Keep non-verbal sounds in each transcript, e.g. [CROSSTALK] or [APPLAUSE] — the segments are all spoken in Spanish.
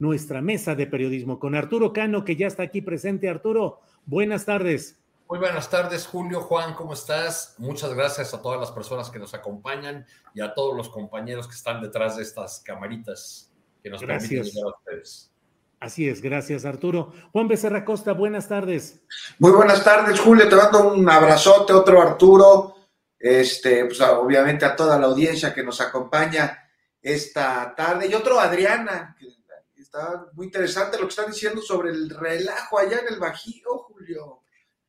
Nuestra mesa de periodismo con Arturo Cano, que ya está aquí presente. Arturo, buenas tardes. Muy buenas tardes, Julio, Juan, ¿cómo estás? Muchas gracias a todas las personas que nos acompañan y a todos los compañeros que están detrás de estas camaritas que nos Gracias. permiten llegar a ustedes. Así es, gracias Arturo. Juan Becerra Costa, buenas tardes. Muy buenas tardes, Julio. Te mando un abrazote, otro Arturo. Este, pues obviamente a toda la audiencia que nos acompaña esta tarde. Y otro Adriana, que está muy interesante lo que están diciendo sobre el relajo allá en el Bajío, Julio.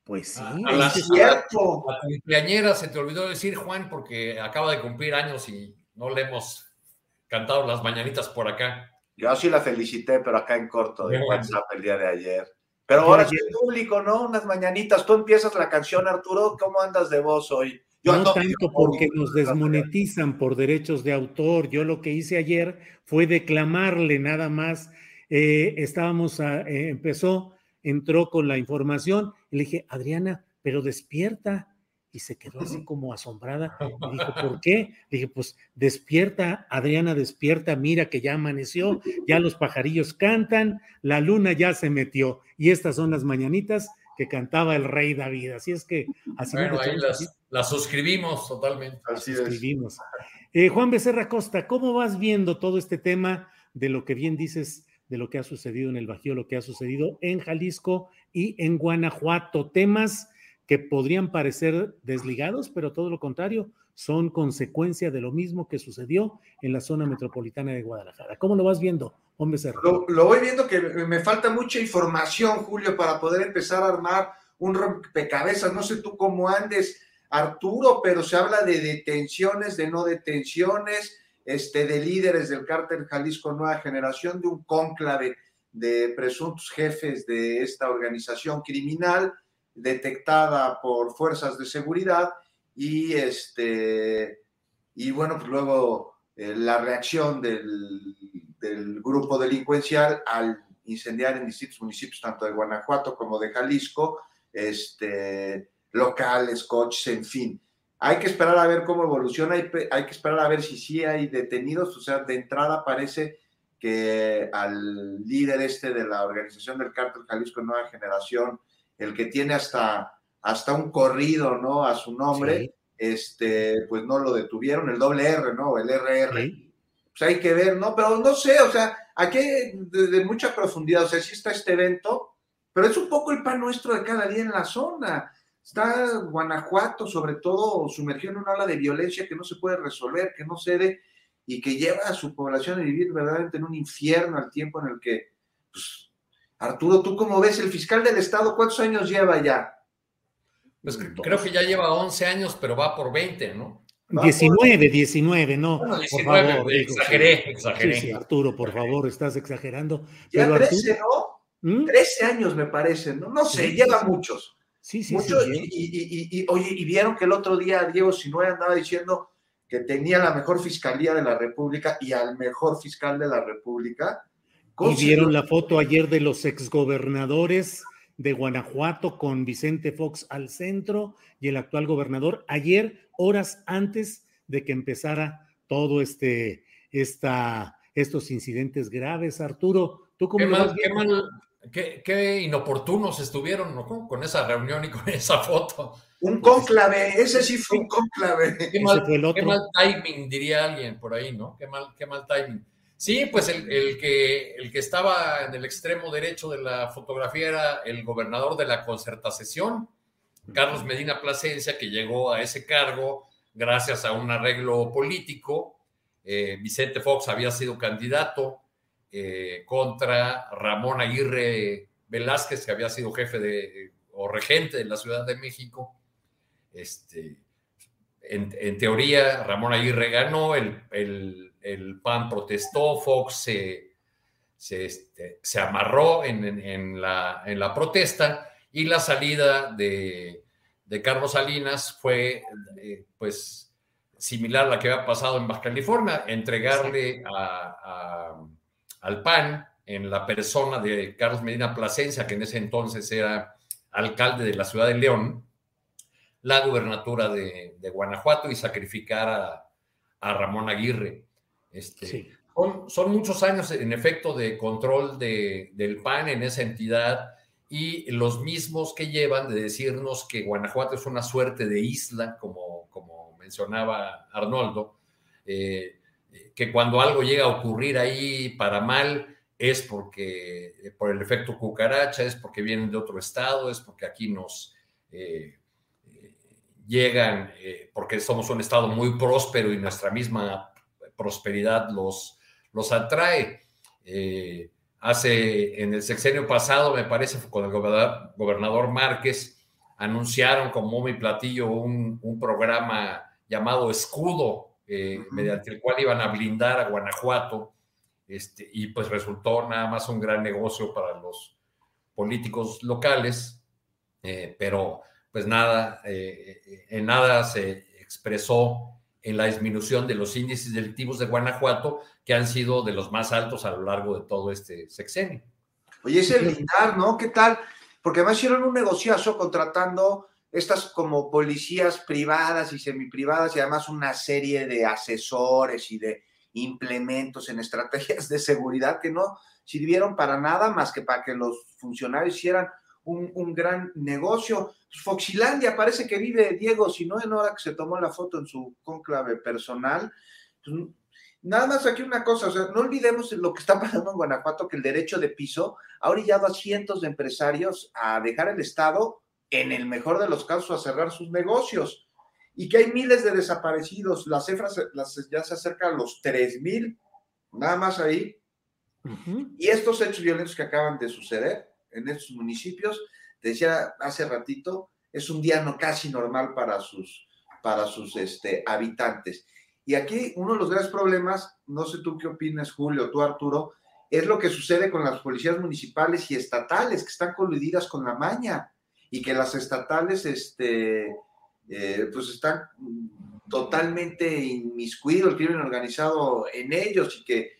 Pues sí, A- a las- Es cierto. La cumpleañera se te olvidó decir, Juan, porque acaba de cumplir años y no le hemos cantado las mañanitas por acá. Yo sí la felicité, pero acá en corto de. WhatsApp el día de ayer. Pero ahora ayer- es público, ¿no? Unas mañanitas. Tú empiezas la canción, Arturo. ¿Cómo andas de voz hoy? Yo no tanto porque nos desmonetizan por derechos de autor. Yo lo que hice ayer fue declamarle nada más. Eh, estábamos, a- eh, empezó, entró con la información. y le dije, Adriana, pero despierta. Y se quedó así [LAUGHS] como asombrada. Y dijo, ¿por qué? Le dije, pues despierta, Adriana, despierta, mira que ya amaneció, ya los pajarillos cantan, la luna ya se metió. Y estas son las mañanitas que cantaba el rey David. Así es que así Bueno, ahí las, las suscribimos totalmente. Así es. escribimos. Eh, Juan Becerra Costa, ¿cómo vas viendo todo este tema de lo que bien dices, de lo que ha sucedido en el Bajío, lo que ha sucedido en Jalisco y en Guanajuato? Temas que podrían parecer desligados, pero todo lo contrario, son consecuencia de lo mismo que sucedió en la zona metropolitana de Guadalajara. ¿Cómo lo vas viendo, Lo voy viendo que me falta mucha información, Julio, para poder empezar a armar un rompecabezas. No sé tú cómo andes, Arturo, pero se habla de detenciones, de no detenciones, este, de líderes del cártel Jalisco Nueva Generación, de un cónclave de presuntos jefes de esta organización criminal detectada por fuerzas de seguridad y este y bueno pues luego eh, la reacción del, del grupo delincuencial al incendiar en distintos municipios tanto de Guanajuato como de Jalisco este locales coches en fin hay que esperar a ver cómo evoluciona hay, hay que esperar a ver si sí hay detenidos o sea de entrada parece que al líder este de la organización del cártel Jalisco Nueva Generación el que tiene hasta hasta un corrido no a su nombre Sí. este, pues no lo detuvieron, el doble R, ¿no? El RR. Sí. Pues hay que ver, ¿no? Pero no sé, o sea, aquí hay de, de mucha profundidad, o sea, sí está este evento, pero es un poco el pan nuestro de cada día en la zona. Está Guanajuato, sobre todo, sumergido en una ola de violencia que no se puede resolver, que no cede y que lleva a su población a vivir verdaderamente en un infierno al tiempo en el que, pues, Arturo, ¿tú cómo ves? El fiscal del Estado, ¿cuántos años lleva ya? Pues cre- creo que ya lleva 11 años, pero va por 20, ¿no? Va 19, 19, no. Bueno, por 19, favor, digo, exageré, sí. exageré. Sí, sí, Arturo, por favor, estás exagerando. Ya Pero 13, Arturo, ¿no? ¿Mm? 13 años me parece, ¿no? No sé, Sí. lleva muchos. Sí, sí, muchos sí. y, y- y- y- oye, y vieron que el otro día Diego Sinue andaba diciendo que tenía la mejor fiscalía de la República y al mejor fiscal de la República. Y vieron la foto ayer de los exgobernadores de Guanajuato con Vicente Fox al centro y el actual gobernador ayer, horas antes de que empezara todo este, esta, estos incidentes graves. Arturo, ¿tú cómo Qué mal, qué, mal, qué, inoportunos estuvieron ¿no? con esa reunión y con [LAUGHS] esa foto. Un cónclave, ese sí fue un cónclave. Qué mal, qué mal, timing, diría alguien por ahí, ¿no? Qué mal, qué mal timing. Sí, pues el, que, el que estaba en el extremo derecho de la fotografía era el gobernador de la concertación, Carlos Medina Plasencia, que llegó a ese cargo gracias a un arreglo político. Eh, Vicente Fox había sido candidato eh, contra Ramón Aguirre Velázquez, que había sido jefe de, o regente de la Ciudad de México. Este, en, teoría, Ramón Aguirre ganó, el, el, PAN protestó, Fox se, se, este, amarró en, la, en la protesta y la salida de, Carlos Salinas fue, eh, pues, similar a la que había pasado en Baja California, entregarle al PAN en la persona de Carlos Medina Plasencia, que en ese entonces era alcalde de la ciudad de León, la gubernatura de, Guanajuato y sacrificar a, Ramón Aguirre. Este, son, muchos años, en efecto, de control del PAN en esa entidad y los mismos que llevan de decirnos que Guanajuato es una suerte de isla, como, como mencionaba Arnoldo, eh, que cuando algo llega a ocurrir ahí para mal es porque por el efecto cucaracha, es porque vienen de otro estado, es porque aquí nos eh, llegan, eh, porque somos un estado muy próspero y nuestra misma prosperidad los, los atrae. Eh, hace, en el sexenio pasado, me parece, con el gobernador, Márquez, anunciaron como mi platillo un, programa llamado Escudo, eh, mediante el cual iban a blindar a Guanajuato, este, y pues resultó nada más un gran negocio para los políticos locales, eh, pero pues nada, en nada se expresó en la disminución de los índices delictivos de Guanajuato, que han sido de los más altos a lo largo de todo este sexenio. Oye, ese blindar, ¿no? ¿Qué tal? Porque además hicieron un negociazo contratando estas como policías privadas y semiprivadas y además una serie de asesores y de implementos en estrategias de seguridad que no sirvieron para nada más que para que los funcionarios hicieran un, gran negocio. Foxilandia parece que vive Diego, si no en hora que se tomó la foto en su conclave personal. Pues, nada más aquí una cosa, o sea, no olvidemos lo que está pasando en Guanajuato, que el derecho de piso ha orillado a cientos de empresarios a dejar el Estado, en el mejor de los casos, a cerrar sus negocios. Y que hay miles de desaparecidos, las cifras ya se acercan a los 3 mil, nada más ahí. Y estos hechos violentos que acaban de suceder, en estos municipios, te decía hace ratito, es un día no casi normal para sus, para sus este, habitantes. Y aquí uno de los grandes problemas, no sé tú qué opinas, Julio, tú, Arturo, es lo que sucede con las policías municipales y estatales que están coludidas con la maña y que las estatales, este, eh, pues están totalmente inmiscuidos el crimen organizado en ellos y que,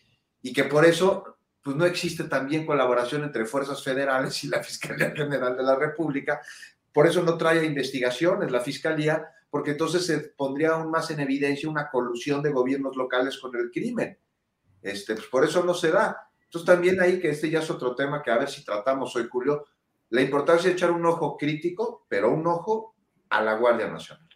y que por eso pues no existe también colaboración entre fuerzas federales y la Fiscalía General de la República. Por eso no trae investigaciones la Fiscalía, porque entonces se pondría aún más en evidencia una colusión de gobiernos locales con el crimen. Este, pues por eso no se da. Entonces también ahí, que este ya es otro tema que a ver si tratamos hoy, Julio, la importancia de echar un ojo crítico, pero un ojo a la Guardia Nacional.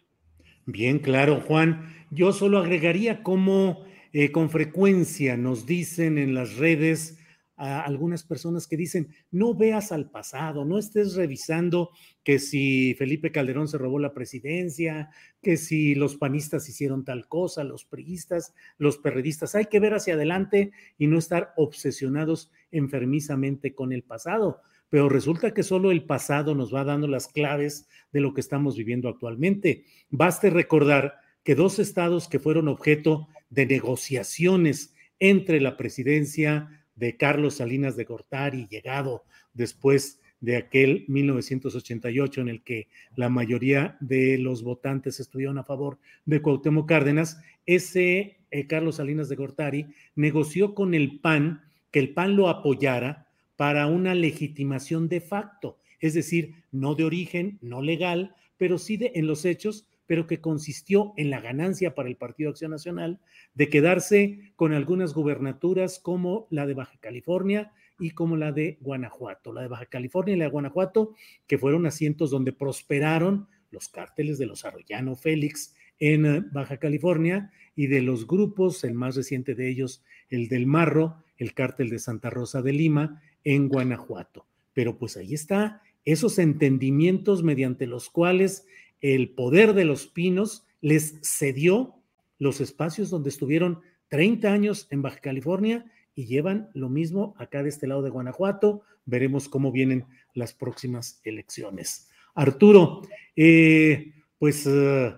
Bien, claro, Juan. Yo solo agregaría cómo eh, con frecuencia nos dicen en las redes a algunas personas que dicen, no veas al pasado, no estés revisando que si Felipe Calderón se robó la presidencia, que si los panistas hicieron tal cosa, los priistas, los perredistas, hay que ver hacia adelante y no estar obsesionados enfermizamente con el pasado. Pero resulta que solo el pasado nos va dando las claves de lo que estamos viviendo actualmente. Baste recordar que dos estados que fueron objeto de negociaciones entre la presidencia de Carlos Salinas de Gortari, llegado después de aquel 1988 en el que la mayoría de los votantes estuvieron a favor de Cuauhtémoc Cárdenas, ese eh, Carlos Salinas de Gortari negoció con el PAN que el PAN lo apoyara para una legitimación de facto, es decir, no de origen, no legal, pero sí de, en los hechos pero que consistió en la ganancia para el Partido Acción Nacional de quedarse con algunas gubernaturas como la de Baja California y como la de Guanajuato, la de Baja California y la de Guanajuato, que fueron asientos donde prosperaron los cárteles de los Arroyano Félix en eh, Baja California y de los grupos, el más reciente de ellos, el del Marro, el cártel de Santa Rosa de Lima en Guanajuato. Pero pues ahí está esos entendimientos mediante los cuales el poder de los pinos les cedió los espacios donde estuvieron 30 años en Baja California y llevan lo mismo acá de este lado de Guanajuato. Veremos cómo vienen las próximas elecciones. Arturo, eh, pues eh,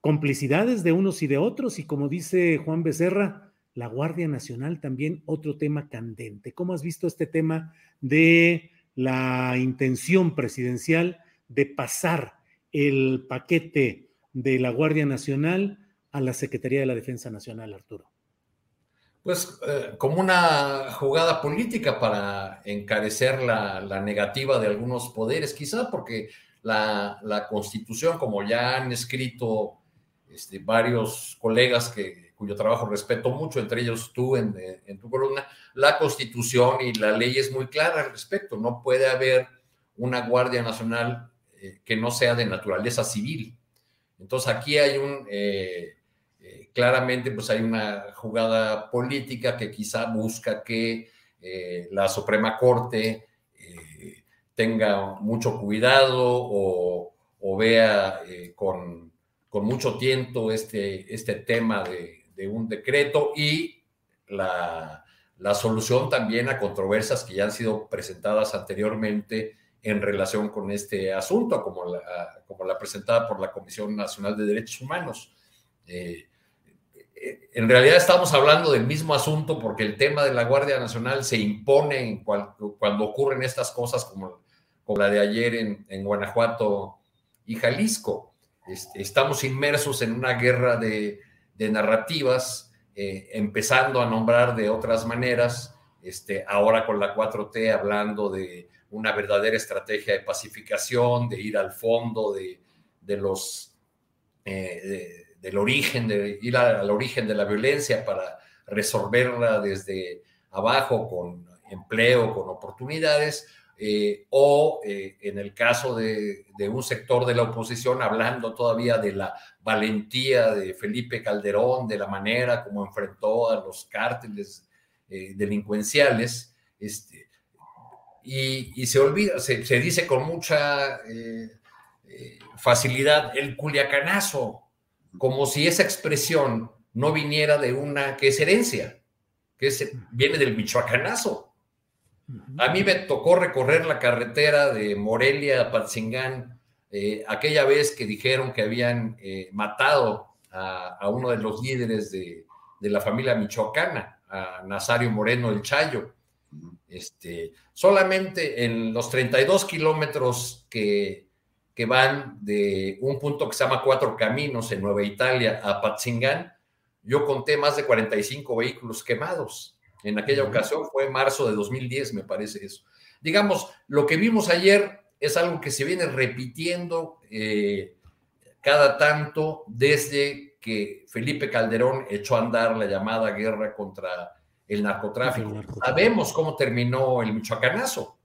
complicidades de unos y de otros y como dice Juan Becerra, la Guardia Nacional también otro tema candente. ¿Cómo has visto este tema de la intención presidencial de pasar el paquete de la Guardia Nacional a la Secretaría de la Defensa Nacional, Arturo? Pues eh, como una jugada política para encarecer la, negativa de algunos poderes, quizá porque la, constitución, como ya han escrito este, varios colegas que, cuyo trabajo respeto mucho, entre ellos tú en, en, tu columna, la constitución y la ley es muy clara al respecto. No puede haber una Guardia Nacional eh, que no sea de naturaleza civil. Entonces aquí hay un, eh, eh, claramente pues hay una jugada política que quizá busca que la Suprema Corte tenga mucho cuidado o, vea con, mucho tiento este, este tema de, un decreto y la, la solución también a controversias que ya han sido presentadas anteriormente en relación con este asunto, como la, como la presentada por la Comisión Nacional de Derechos Humanos. Eh, eh, en realidad estamos hablando del mismo asunto porque el tema de la Guardia Nacional se impone cuando ocurren estas cosas como, como la de ayer en, Guanajuato y Jalisco. Este, estamos inmersos en una guerra de, narrativas, eh, empezando a nombrar de otras maneras, este, ahora con la 4T hablando de una verdadera estrategia de pacificación, de ir al fondo de, los, eh, del origen, de ir al origen de la violencia para resolverla desde abajo con empleo, con oportunidades, eh, o eh, en el caso de, de, un sector de la oposición, hablando todavía de la valentía de Felipe Calderón, de la manera como enfrentó a los cárteles delincuenciales, este, y, se olvida, se, dice con mucha eh, eh, facilidad el culiacanazo, como si esa expresión no viniera de una que es herencia, que viene del michoacanazo. A mí me tocó recorrer la carretera de Morelia a Patzingán eh, aquella vez que dijeron que habían matado a, uno de los líderes de, de la familia michoacana, a Nazario Moreno el Chayo. Este, solamente en los 32 kilómetros que, que van de un punto que se llama Cuatro Caminos en Nueva Italia a Patzingán, yo conté más de 45 vehículos quemados. En aquella ocasión fue marzo de 2010, me parece eso. Digamos, lo que vimos ayer es algo que se viene repitiendo eh, cada tanto desde que Felipe Calderón echó a andar la llamada guerra contra el narcotráfico. Sabemos cómo terminó el Michoacanazo,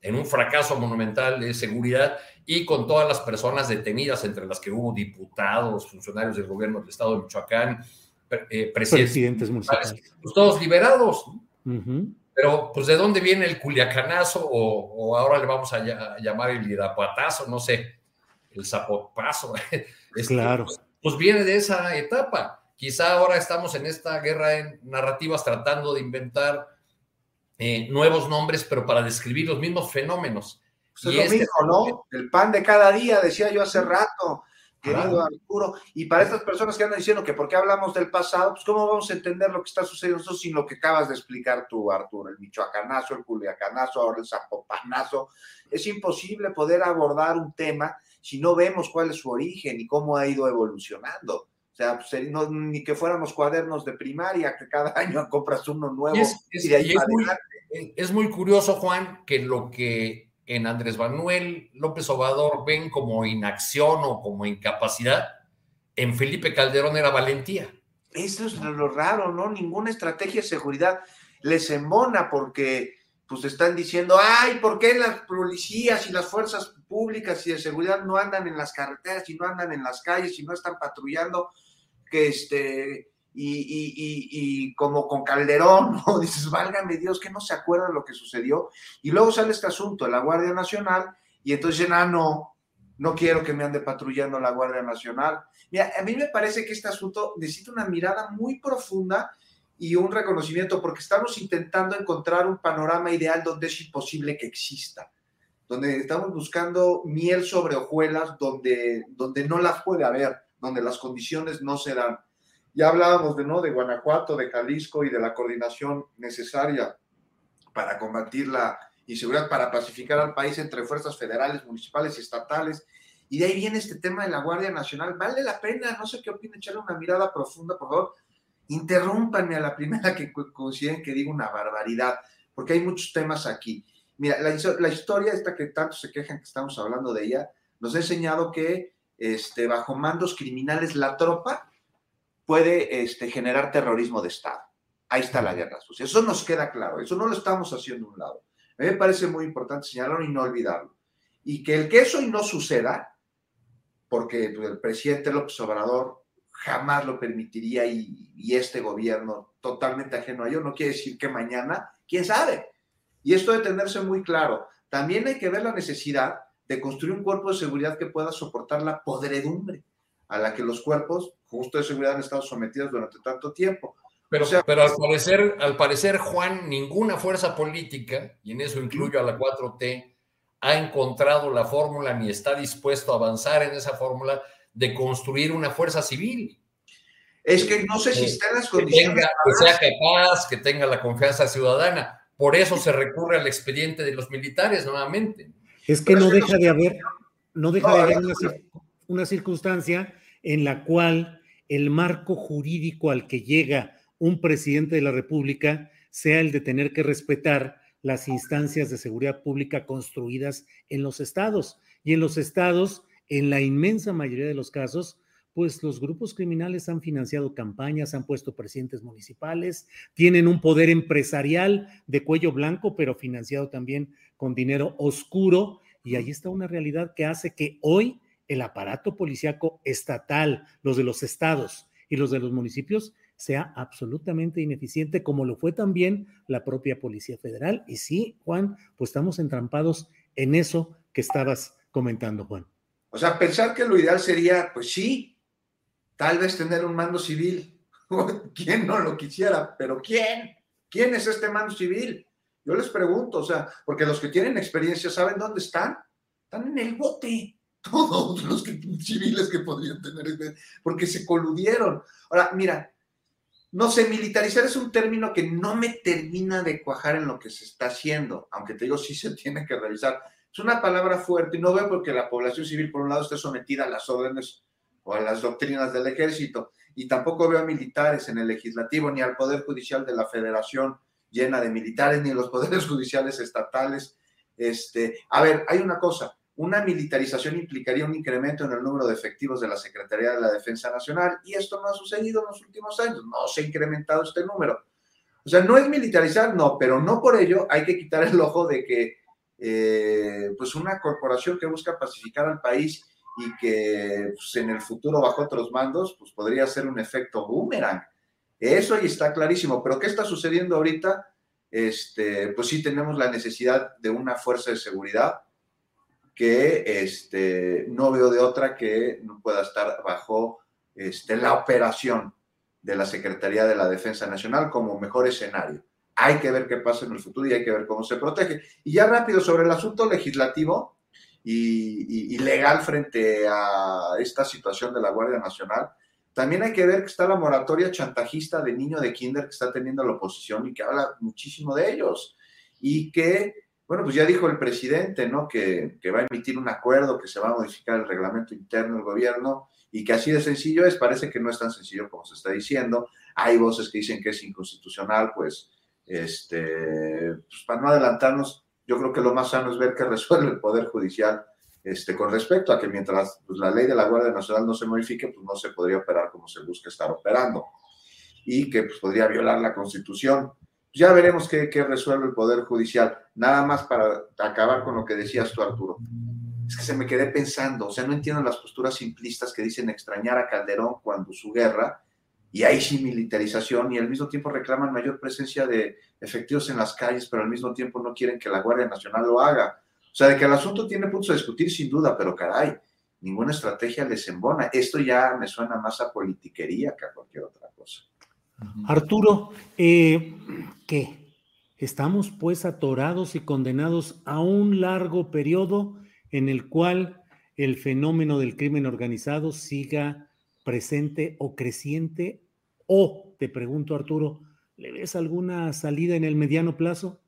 en un fracaso monumental de seguridad y con todas las personas detenidas, entre las que hubo diputados, funcionarios del gobierno del estado de Michoacán, eh, presidentes, municipales, pues, todos liberados. Pero, pues, ¿de dónde viene el culiacanazo? O, ahora le vamos a, llamar el irapuatazo, no sé, el zapopazo. [LAUGHS] Este, claro. Pues, pues viene de esa etapa. Quizá ahora estamos en esta guerra de narrativas tratando de inventar eh, nuevos nombres, pero para describir los mismos fenómenos. Pues y es lo mismo, ¿no? El pan de cada día, decía yo hace rato, querido Arturo. Y para estas personas que andan diciendo que por qué hablamos del pasado, pues cómo vamos a entender lo que está sucediendo sin lo que acabas de explicar tú, Arturo, el michoacanazo, el culiacanazo, ahora el zapopanazo. Es imposible poder abordar un tema si no vemos cuál es su origen y cómo ha ido evolucionando. O sea, pues, ni que fuéramos cuadernos de primaria, que cada [LAUGHS] año compras uno nuevo. es, muy, curioso, Juan, que lo que en Andrés Manuel López Obrador ven como inacción o como incapacidad, en Felipe Calderón era valentía. Eso es lo raro, ¿no? Ninguna estrategia de seguridad. les embona porque pues están diciendo, ay, ¿por qué las policías y las fuerzas públicas y de seguridad no andan en las carreteras y no andan en las calles y no están patrullando? Que este, y, y, como con Calderón, [LAUGHS] ¿no? Dices, válgame Dios, que no se acuerda lo que sucedió. Y luego sale este asunto de la Guardia Nacional y entonces dicen, ah, no, no quiero que me ande patrullando la Guardia Nacional. Mira, a mí me parece que este asunto necesita una mirada muy profunda y un reconocimiento, porque estamos intentando encontrar un panorama ideal donde es imposible que exista, donde estamos buscando miel sobre hojuelas, donde, donde no las puede haber, donde las condiciones no se dan. Ya hablábamos de, ¿no? de Guanajuato, de Jalisco y de la coordinación necesaria para combatir la inseguridad, para pacificar al país entre fuerzas federales, municipales y estatales. Y de ahí viene este tema de la Guardia Nacional. Vale la pena, no sé qué opina, echarle una mirada profunda, por favor, interrúmpanme a la primera que consideren que digo una barbaridad, porque hay muchos temas aquí. Mira, la, historia esta que tanto se quejan que estamos hablando de ella, nos ha enseñado que este, bajo mandos criminales la tropa puede este, generar terrorismo de Estado. Ahí está la guerra sucia. Eso nos queda claro, eso no lo estamos haciendo a un lado. A mí me parece muy importante señalarlo y no olvidarlo. Y que el que eso y no suceda, porque el presidente López Obrador jamás lo permitiría y, este gobierno totalmente ajeno a ello, no quiere decir que mañana, quién sabe. Y esto de tenerse muy claro. También hay que ver la necesidad de construir un cuerpo de seguridad que pueda soportar la podredumbre a la que los cuerpos justo de seguridad han estado sometidos durante tanto tiempo. Pero, pero al, parecer, al parecer, Juan, ninguna fuerza política, y en eso incluyo a la 4T, ha encontrado la fórmula ni está dispuesto a avanzar en esa fórmula de construir una fuerza civil. Es que no sé si está en las condiciones. Que, sea capaz, que tenga la confianza ciudadana. Por eso se recurre al expediente de los militares nuevamente. Es que no deja de haber, no deja de haber una, circunstancia en la cual el marco jurídico al que llega un presidente de la República sea el de tener que respetar las instancias de seguridad pública construidas en los estados. Y en los estados en la inmensa mayoría de los casos, pues los grupos criminales han financiado campañas, han puesto presidentes municipales, tienen un poder empresarial de cuello blanco, pero financiado también con dinero oscuro. Y ahí está una realidad que hace que hoy el aparato policíaco estatal, los de los estados y los de los municipios, sea absolutamente ineficiente, como lo fue también la propia Policía Federal. Y sí, Juan, pues estamos entrampados en eso que estabas comentando, Juan. O sea, pensar que lo ideal sería, pues sí, tal vez tener un mando civil. [LAUGHS] ¿Quién no lo quisiera? Pero ¿quién? ¿Quién es este mando civil? Yo les pregunto, o sea, porque los que tienen experiencia saben dónde están. Están en el bote. [LAUGHS] Todos los civiles que podrían tener, porque se coludieron. Ahora, mira, no sé, militarizar es un término que no me termina de cuajar en lo que se está haciendo, aunque te digo, sí se tiene que revisar. Es una palabra fuerte y no veo porque la población civil, por un lado, esté sometida a las órdenes o a las doctrinas del ejército, y tampoco veo a militares en el legislativo ni al Poder Judicial de la Federación llena de militares, ni los [LAUGHS] poderes judiciales estatales. Este, a ver, hay una cosa, una militarización implicaría un incremento en el número de efectivos de la Secretaría de la Defensa Nacional y esto no ha sucedido en los últimos años, no se ha incrementado este número. O sea, no es militarizar, no, pero no por ello hay que quitar el ojo de que eh, pues una corporación que busca pacificar al país y que pues, en el futuro bajo otros mandos, pues podría ser un efecto boomerang. Eso ahí está clarísimo, pero ¿qué está sucediendo ahorita? Este, pues sí tenemos la necesidad de una fuerza de seguridad que este, no veo de otra que no pueda estar bajo este, la operación de la Secretaría de la Defensa Nacional como mejor escenario. Hay que ver qué pasa en el futuro y hay que ver cómo se protege. Y ya rápido sobre el asunto legislativo y, legal frente a esta situación de la Guardia Nacional, también hay que ver que está la moratoria chantajista de niño de kinder que está teniendo la oposición y que habla muchísimo de ellos. Y que, bueno, pues ya dijo el presidente, ¿no? Que, va a emitir un acuerdo, que se va a modificar el reglamento interno del gobierno y que así de sencillo es. Parece que no es tan sencillo como se está diciendo. Hay voces que dicen que es inconstitucional, pues este, pues para no adelantarnos, yo creo que lo más sano es ver qué resuelve el Poder Judicial este, con respecto a que mientras pues, la ley de la Guardia Nacional no se modifique, pues no se podría operar como se busca estar operando y que pues, podría violar la Constitución. ya veremos qué, qué resuelve el Poder Judicial. Nada más para acabar con lo que decías tú, Arturo. Es que se me quedé pensando, o sea, no entiendo las posturas simplistas que dicen extrañar a Calderón cuando su guerra, y ahí sí militarización, y al mismo tiempo reclaman mayor presencia de efectivos en las calles, pero al mismo tiempo no quieren que la Guardia Nacional lo haga. O sea, de que el asunto tiene puntos a discutir sin duda, pero caray, ninguna estrategia les embona. Esto ya me suena más a politiquería que a cualquier otra cosa. Arturo, eh, ¿qué? ¿Estamos pues atorados y condenados a un largo periodo en el cual el fenómeno del crimen organizado siga presente o creciente? O, te pregunto Arturo, ¿le ves alguna salida en el mediano plazo?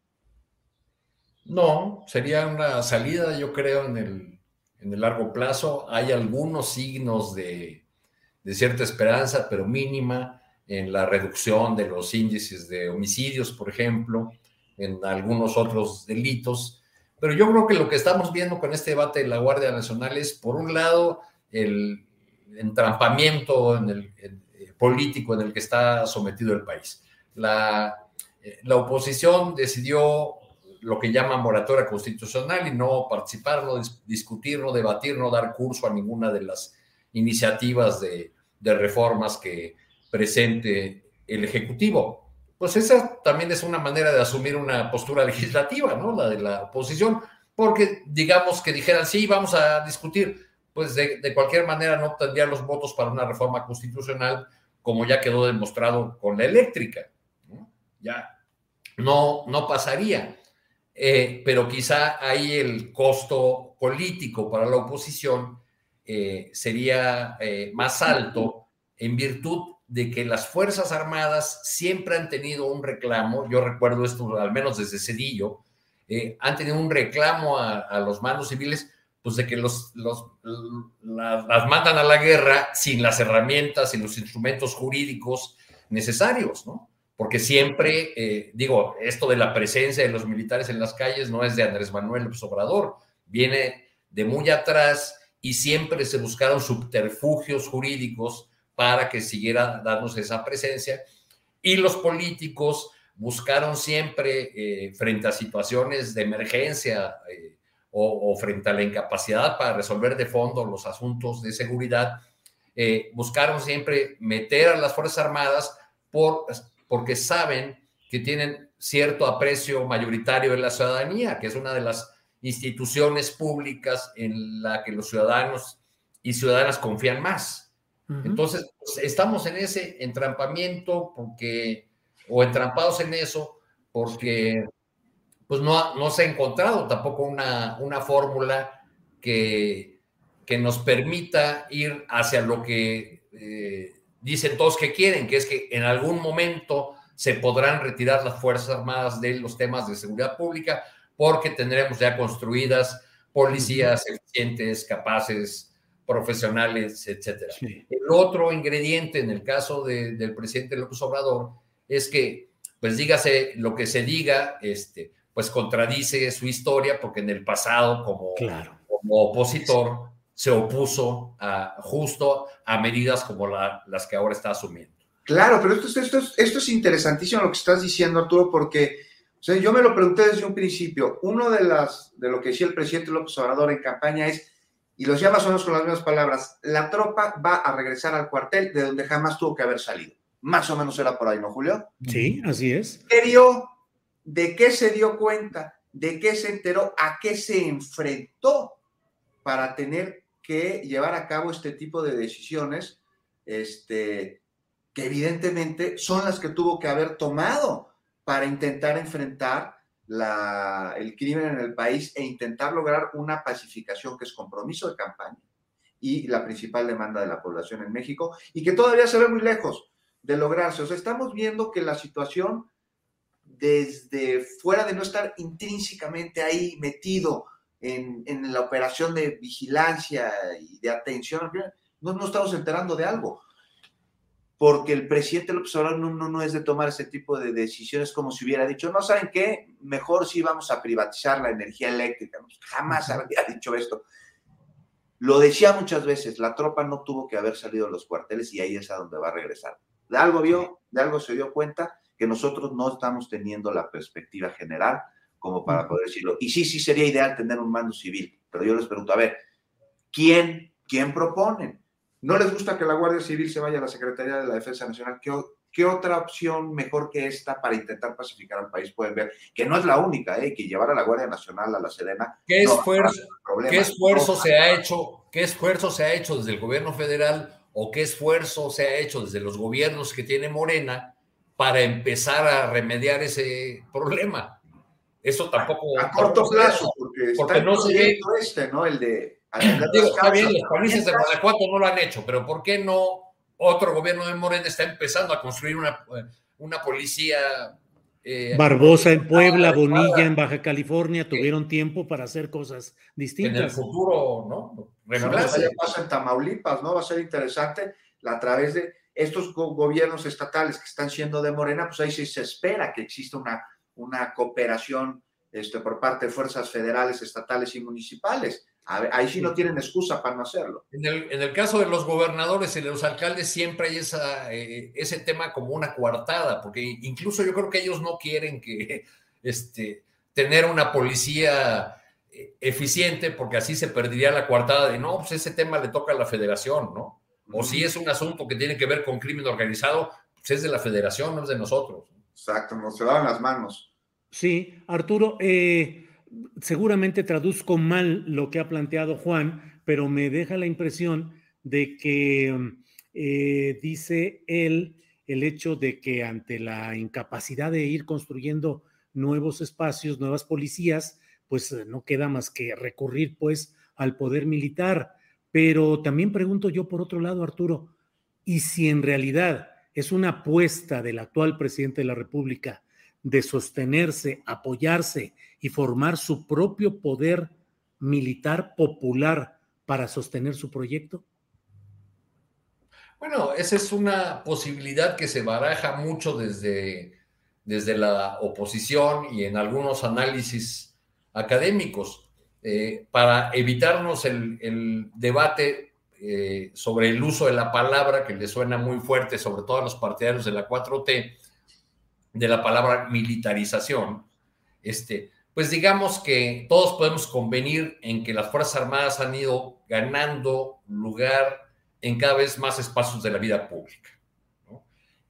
No, sería una salida, yo creo, en el, en el largo plazo. Hay algunos signos de, de cierta esperanza, pero mínima en la reducción de los índices de homicidios, por ejemplo, en algunos otros delitos. Pero yo creo que lo que estamos viendo con este debate de la Guardia Nacional es, por un lado, el entrampamiento en el, eh, político en el que está sometido el país. La, eh, la oposición decidió lo que llama moratoria constitucional y no participar, no discutir, no debatir, no dar curso a ninguna de las iniciativas de, reformas que, presente el Ejecutivo. Pues esa también es una manera de asumir una postura legislativa, ¿no? La de la oposición, porque digamos que dijeran, sí, vamos a discutir, pues de, cualquier manera no tendrían los votos para una reforma constitucional, como ya quedó demostrado con la eléctrica. Ya no, no pasaría. Eh, pero quizá ahí el costo político para la oposición eh, sería eh, más alto en virtud de que las Fuerzas Armadas siempre han tenido un reclamo, yo recuerdo esto al menos desde Cedillo, han tenido un reclamo a, los mandos civiles, pues de que los, las mandan a la guerra sin las herramientas y los instrumentos jurídicos necesarios, ¿no? Porque siempre, eh, digo, esto de la presencia de los militares en las calles no es de Andrés Manuel López viene de muy atrás y siempre se buscaron subterfugios jurídicos para que siguiera dándose esa presencia. Y los políticos buscaron siempre, eh, frente a situaciones de emergencia eh, o, frente a la incapacidad para resolver de fondo los asuntos de seguridad, buscaron siempre meter a las Fuerzas Armadas por, porque saben que tienen cierto aprecio mayoritario en la ciudadanía, que es una de las instituciones públicas en la que los ciudadanos y ciudadanas confían más. Entonces, pues, estamos en ese entrampamiento porque, o entrampados en eso, porque pues no, no se ha encontrado tampoco una, una fórmula que, que nos permita ir hacia lo que eh, dicen todos que quieren, que es que en algún momento se podrán retirar las Fuerzas Armadas de los temas de seguridad pública porque tendremos ya construidas policías eficientes, capaces, profesionales, etcétera. El otro ingrediente en el caso del presidente López Obrador es que, pues dígase lo que se diga, este, pues contradice su historia porque en el pasado como, como opositor se opuso a, justo a medidas como las que ahora está asumiendo. Claro, pero esto, esto, esto es interesantísimo lo que estás diciendo, Arturo, porque o sea, yo me lo pregunté desde un principio. Uno de, las, de lo que decía el presidente López Obrador en campaña es y los llama más con las mismas palabras, la tropa va a regresar al cuartel de donde jamás tuvo que haber salido. Más o menos era por ahí, ¿no, Julio? Sí, así es. ¿Qué ¿De qué se dio cuenta? ¿De qué se enteró? ¿A qué se enfrentó para tener que llevar a cabo este tipo de decisiones? Este, que evidentemente son las que tuvo que haber tomado para intentar enfrentar la, el crimen en el país e intentar lograr una pacificación que es compromiso de campaña y la principal demanda de la población en México y que todavía se ve muy lejos de lograrse. O sea, estamos viendo que la situación desde fuera de no estar intrínsecamente ahí metido en, en la operación de vigilancia y de atención, no nos estamos enterando de algo porque el presidente López Obrador no, no, no, es de tomar ese tipo de decisiones como si hubiera dicho, no saben qué, mejor sí vamos a privatizar la energía eléctrica. Jamás había [LAUGHS] dicho esto. Lo decía muchas veces, la tropa no tuvo que haber salido de los cuarteles y ahí es a donde va a regresar. De algo vio, de algo se dio cuenta que nosotros no estamos teniendo la perspectiva general como para poder decirlo. Y sí, sí sería ideal tener un mando civil, pero yo les pregunto, a ver, ¿quién, quién proponen? ¿No les gusta que la Guardia Civil se vaya a la Secretaría de la Defensa Nacional? ¿Qué, ¿Qué otra opción mejor que esta para intentar pacificar al país pueden ver? Que no es la única, ¿eh? que llevar a la Guardia Nacional a la Serena. ¿Qué esfuerzo, ¿qué esfuerzo se ha hecho? ¿Qué esfuerzo se ha hecho desde el gobierno federal o qué esfuerzo se ha hecho desde los gobiernos que tiene Morena para empezar a remediar ese problema? Eso tampoco. A, corto plazo, porque, porque no se ve. Este, ¿no? El de. [CLEARS THROAT] Digo, está bien, los países de Guanajuato no lo han hecho, pero ¿por qué no otro gobierno de Morena está empezando a construir una, una policía. Eh, Barbosa en Puebla, Bonilla en Baja California tuvieron tiempo para hacer cosas distintas. En el futuro, ¿no? ya pasa en Tamaulipas, ¿no? Va a ser interesante a través de estos gobiernos estatales que están siendo de Morena, pues ahí sí se espera que exista una, una cooperación este, por parte de fuerzas federales, estatales y municipales ahí sí no tienen excusa para no hacerlo. En el, caso de los gobernadores y de los alcaldes siempre hay esa, eh, ese tema como una coartada, porque incluso yo creo que ellos no quieren que este, tener una policía eh, eficiente, porque así se perdería la coartada de, no, pues ese tema le toca a la federación, ¿no? O si es un asunto que tiene que ver con crimen organizado, pues es de la federación, no es de nosotros. Exacto, nos se daban las manos. Sí, Arturo, eh, seguramente traduzco mal lo que ha planteado Juan, pero me deja la impresión de que eh, dice él el hecho de que ante la incapacidad de ir construyendo nuevos espacios, nuevas policías, pues eh, no queda más que recurrir pues al poder militar. Pero también pregunto yo por otro lado, Arturo, ¿y si en realidad es una apuesta del actual presidente de la República de sostenerse, apoyarse y formar su propio poder militar popular para sostener su proyecto? Bueno, esa es una posibilidad que se baraja mucho desde, desde la oposición y en algunos análisis académicos, eh, para evitarnos el, debate eh, sobre el uso de la palabra, que le suena muy fuerte, sobre todo a los partidarios de la 4T, de la palabra militarización, este, pues digamos que todos podemos convenir en que las Fuerzas Armadas han ido ganando lugar en cada vez más espacios de la vida pública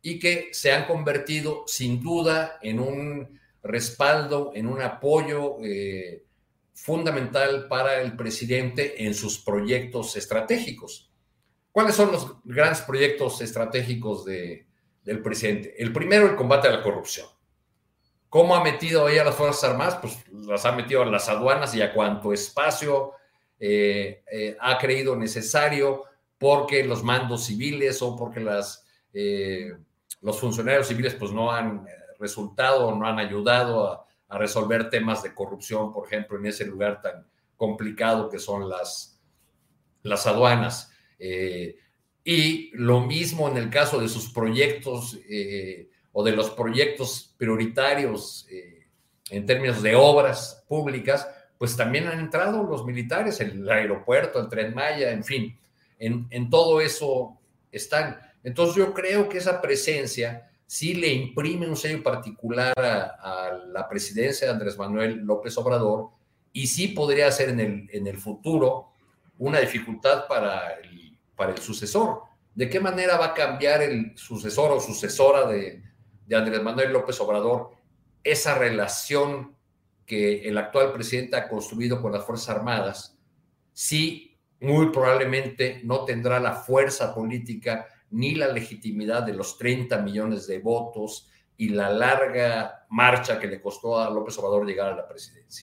y que se han convertido sin duda en un respaldo, en un apoyo eh, fundamental para el presidente en sus proyectos estratégicos. ¿Cuáles son los grandes proyectos estratégicos de, del presidente. El primero, el combate a la corrupción. ¿Cómo ha metido ahí a las Fuerzas Armadas? Pues las ha metido a las aduanas y a cuanto espacio eh, eh, ha creído necesario porque los mandos civiles o porque las, eh, los funcionarios civiles pues no han resultado, no han ayudado a, resolver temas de corrupción, por ejemplo, en ese lugar tan complicado que son las, las aduanas. Y lo mismo en el caso de sus proyectos eh, o de los proyectos prioritarios eh, en términos de obras públicas, pues también han entrado los militares, el aeropuerto, el tren Maya, en fin, en, todo eso están. Entonces yo creo que esa presencia sí le imprime un sello particular a, la presidencia de Andrés Manuel López Obrador y sí podría ser en el, en el futuro una dificultad para el para el sucesor. ¿De qué manera va a cambiar el sucesor o sucesora de, Andrés Manuel López Obrador esa relación que el actual presidente ha construido con las Fuerzas Armadas si muy probablemente no tendrá la fuerza política ni la legitimidad de los 30 millones de votos y la larga marcha que le costó a López Obrador llegar a la presidencia.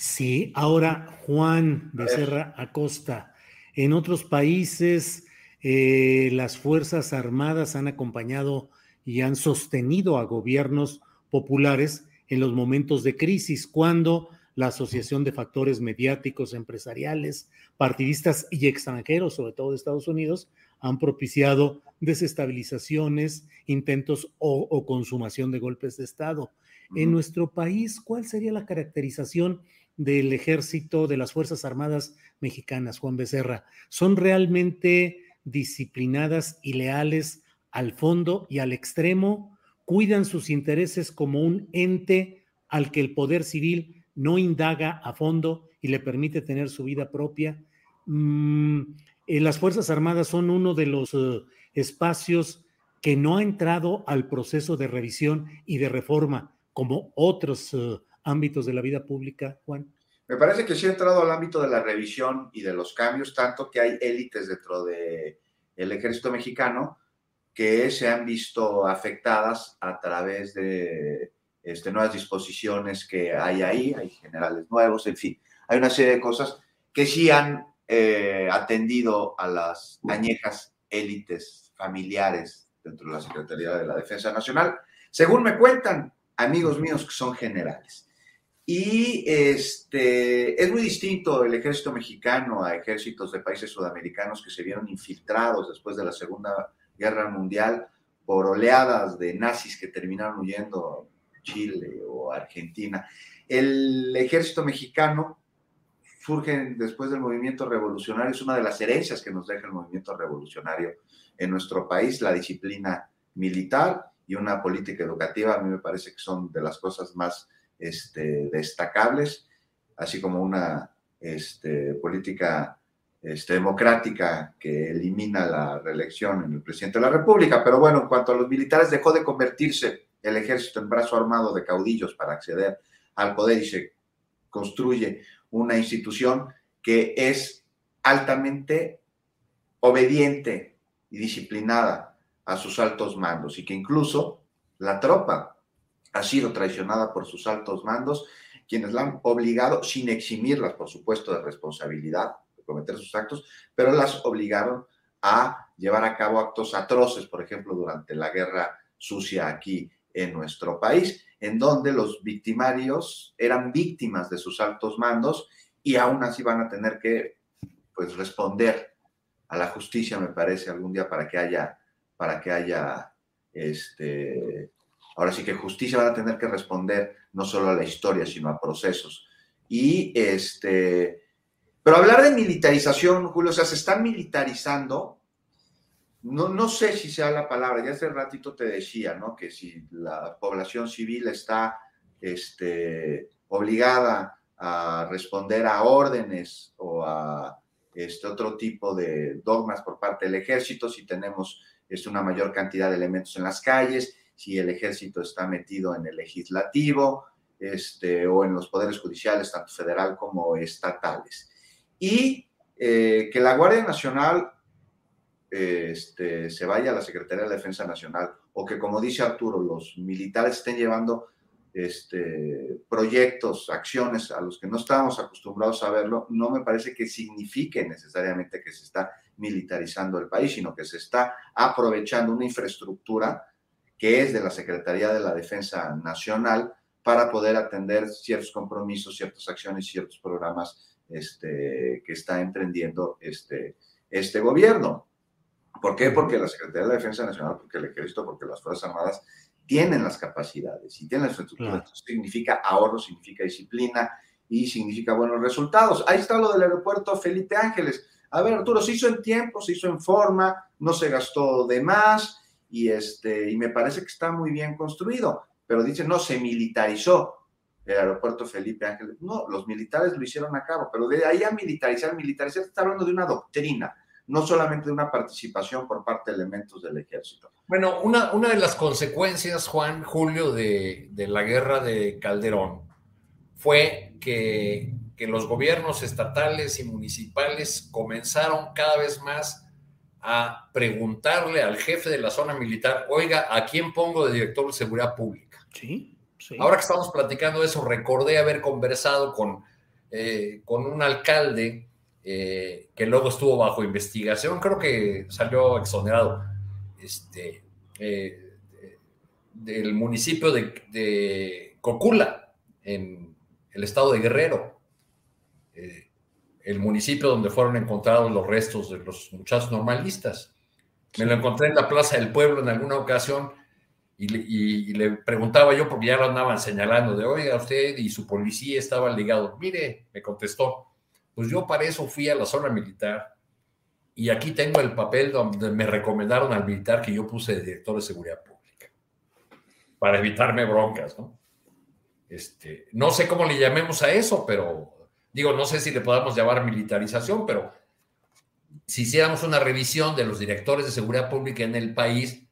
Sí, ahora Juan Becerra Acosta. En otros países, eh, las Fuerzas Armadas han acompañado y han sostenido a gobiernos populares en los momentos de crisis, cuando la asociación de factores mediáticos, empresariales, partidistas y extranjeros, sobre todo de Estados Unidos, han propiciado desestabilizaciones, intentos o, o consumación de golpes de Estado. En nuestro país, ¿cuál sería la caracterización del ejército, de las Fuerzas Armadas mexicanas, Juan Becerra? ¿Son realmente disciplinadas y leales al fondo y al extremo? ¿Cuidan sus intereses como un ente al que el poder civil no indaga a fondo y le permite tener su vida propia? Mm, eh, las Fuerzas Armadas son uno de los uh, espacios que no ha entrado al proceso de revisión y de reforma como otros uh, ámbitos de la vida pública, Juan? Me parece que sí ha entrado al ámbito de la revisión y de los cambios, tanto que hay élites dentro del el ejército mexicano que se han visto afectadas a través de este, nuevas disposiciones que hay ahí, hay generales nuevos, en fin, hay una serie de cosas que sí han eh, atendido a las añejas élites familiares dentro de la Secretaría de la Defensa Nacional, según me cuentan, amigos míos que son generales. Y este, es muy distinto el ejército mexicano a ejércitos de países sudamericanos que se vieron infiltrados después de la Segunda Guerra Mundial por oleadas de nazis que terminaron huyendo a Chile o Argentina. El ejército mexicano surge después del movimiento revolucionario, es una de las herencias que nos deja el movimiento revolucionario en nuestro país, la disciplina militar y una política educativa, a mí me parece que son de las cosas más este, destacables, así como una este, política este, democrática que elimina la reelección en el presidente de la República. Pero bueno, en cuanto a los militares, dejó de convertirse el ejército en brazo armado de caudillos para acceder al poder y se construye una institución que es altamente obediente y disciplinada a sus altos mandos y que incluso la tropa ha sido traicionada por sus altos mandos, quienes la han obligado, sin eximirlas, por supuesto, de responsabilidad de cometer sus actos, pero las obligaron a llevar a cabo actos atroces, por ejemplo, durante la guerra sucia aquí en nuestro país, en donde los victimarios eran víctimas de sus altos mandos y aún así van a tener que pues responder a la justicia, me parece, algún día para que haya para que haya, este, ahora sí que justicia van a tener que responder no solo a la historia, sino a procesos. Y este, pero hablar de militarización, Julio, o sea, se están militarizando, no, no sé si sea la palabra, ya hace ratito te decía, ¿no? Que si la población civil está este, obligada a responder a órdenes o a este otro tipo de dogmas por parte del ejército, si tenemos es una mayor cantidad de elementos en las calles, si el ejército está metido en el legislativo este, o en los poderes judiciales, tanto federal como estatales. Y eh, que la Guardia Nacional este, se vaya a la Secretaría de Defensa Nacional o que, como dice Arturo, los militares estén llevando este, proyectos, acciones a los que no estábamos acostumbrados a verlo, no me parece que signifique necesariamente que se está militarizando el país, sino que se está aprovechando una infraestructura que es de la Secretaría de la Defensa Nacional para poder atender ciertos compromisos, ciertas acciones, ciertos programas este, que está emprendiendo este, este gobierno. ¿Por qué? Porque la Secretaría de la Defensa Nacional, porque el Ejército, porque las Fuerzas Armadas tienen las capacidades y tienen la infraestructura. Claro. significa ahorro, significa disciplina y significa buenos resultados. Ahí está lo del aeropuerto Felipe Ángeles. A ver, Arturo, se hizo en tiempo, se hizo en forma, no se gastó de más y, este, y me parece que está muy bien construido. Pero dice, no, se militarizó el aeropuerto Felipe Ángeles. No, los militares lo hicieron a cabo, pero de ahí a militarizar, militarizar está hablando de una doctrina, no solamente de una participación por parte de elementos del ejército. Bueno, una, una de las consecuencias, Juan, Julio, de, de la guerra de Calderón fue que, que los gobiernos estatales y municipales comenzaron cada vez más a preguntarle al jefe de la zona militar, oiga, ¿a quién pongo de director de seguridad pública? Sí, sí. Ahora que estamos platicando eso, recordé haber conversado con, eh, con un alcalde eh, que luego estuvo bajo investigación, creo que salió exonerado, este, eh, del municipio de, de, Cocula, en el estado de Guerrero. Eh, el municipio donde fueron encontrados los restos de los muchachos normalistas. Me lo encontré en la Plaza del Pueblo en alguna ocasión y le, y, y le, preguntaba yo, porque ya lo andaban señalando, de, oiga, usted y su policía estaban ligados. Mire, me contestó, pues yo para eso fui a la zona militar y aquí tengo el papel donde me recomendaron al militar que yo puse de director de seguridad pública para evitarme broncas, ¿no? Este, no sé cómo le llamemos a eso, pero digo, no sé si le podamos llamar militarización, pero si hiciéramos una revisión de los directores de seguridad pública en el país,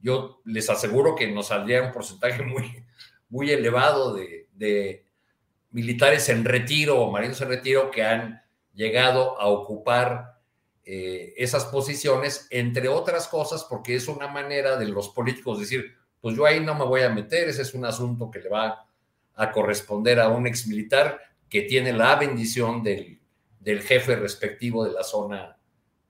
yo les aseguro que nos saldría un porcentaje muy, muy elevado de, de militares en retiro o marinos en retiro que han llegado a ocupar eh, esas posiciones, entre otras cosas, porque es una manera de los políticos decir, pues yo ahí no me voy a meter, ese es un asunto que le va a corresponder a un exmilitar que tiene la bendición del, del, jefe respectivo de la zona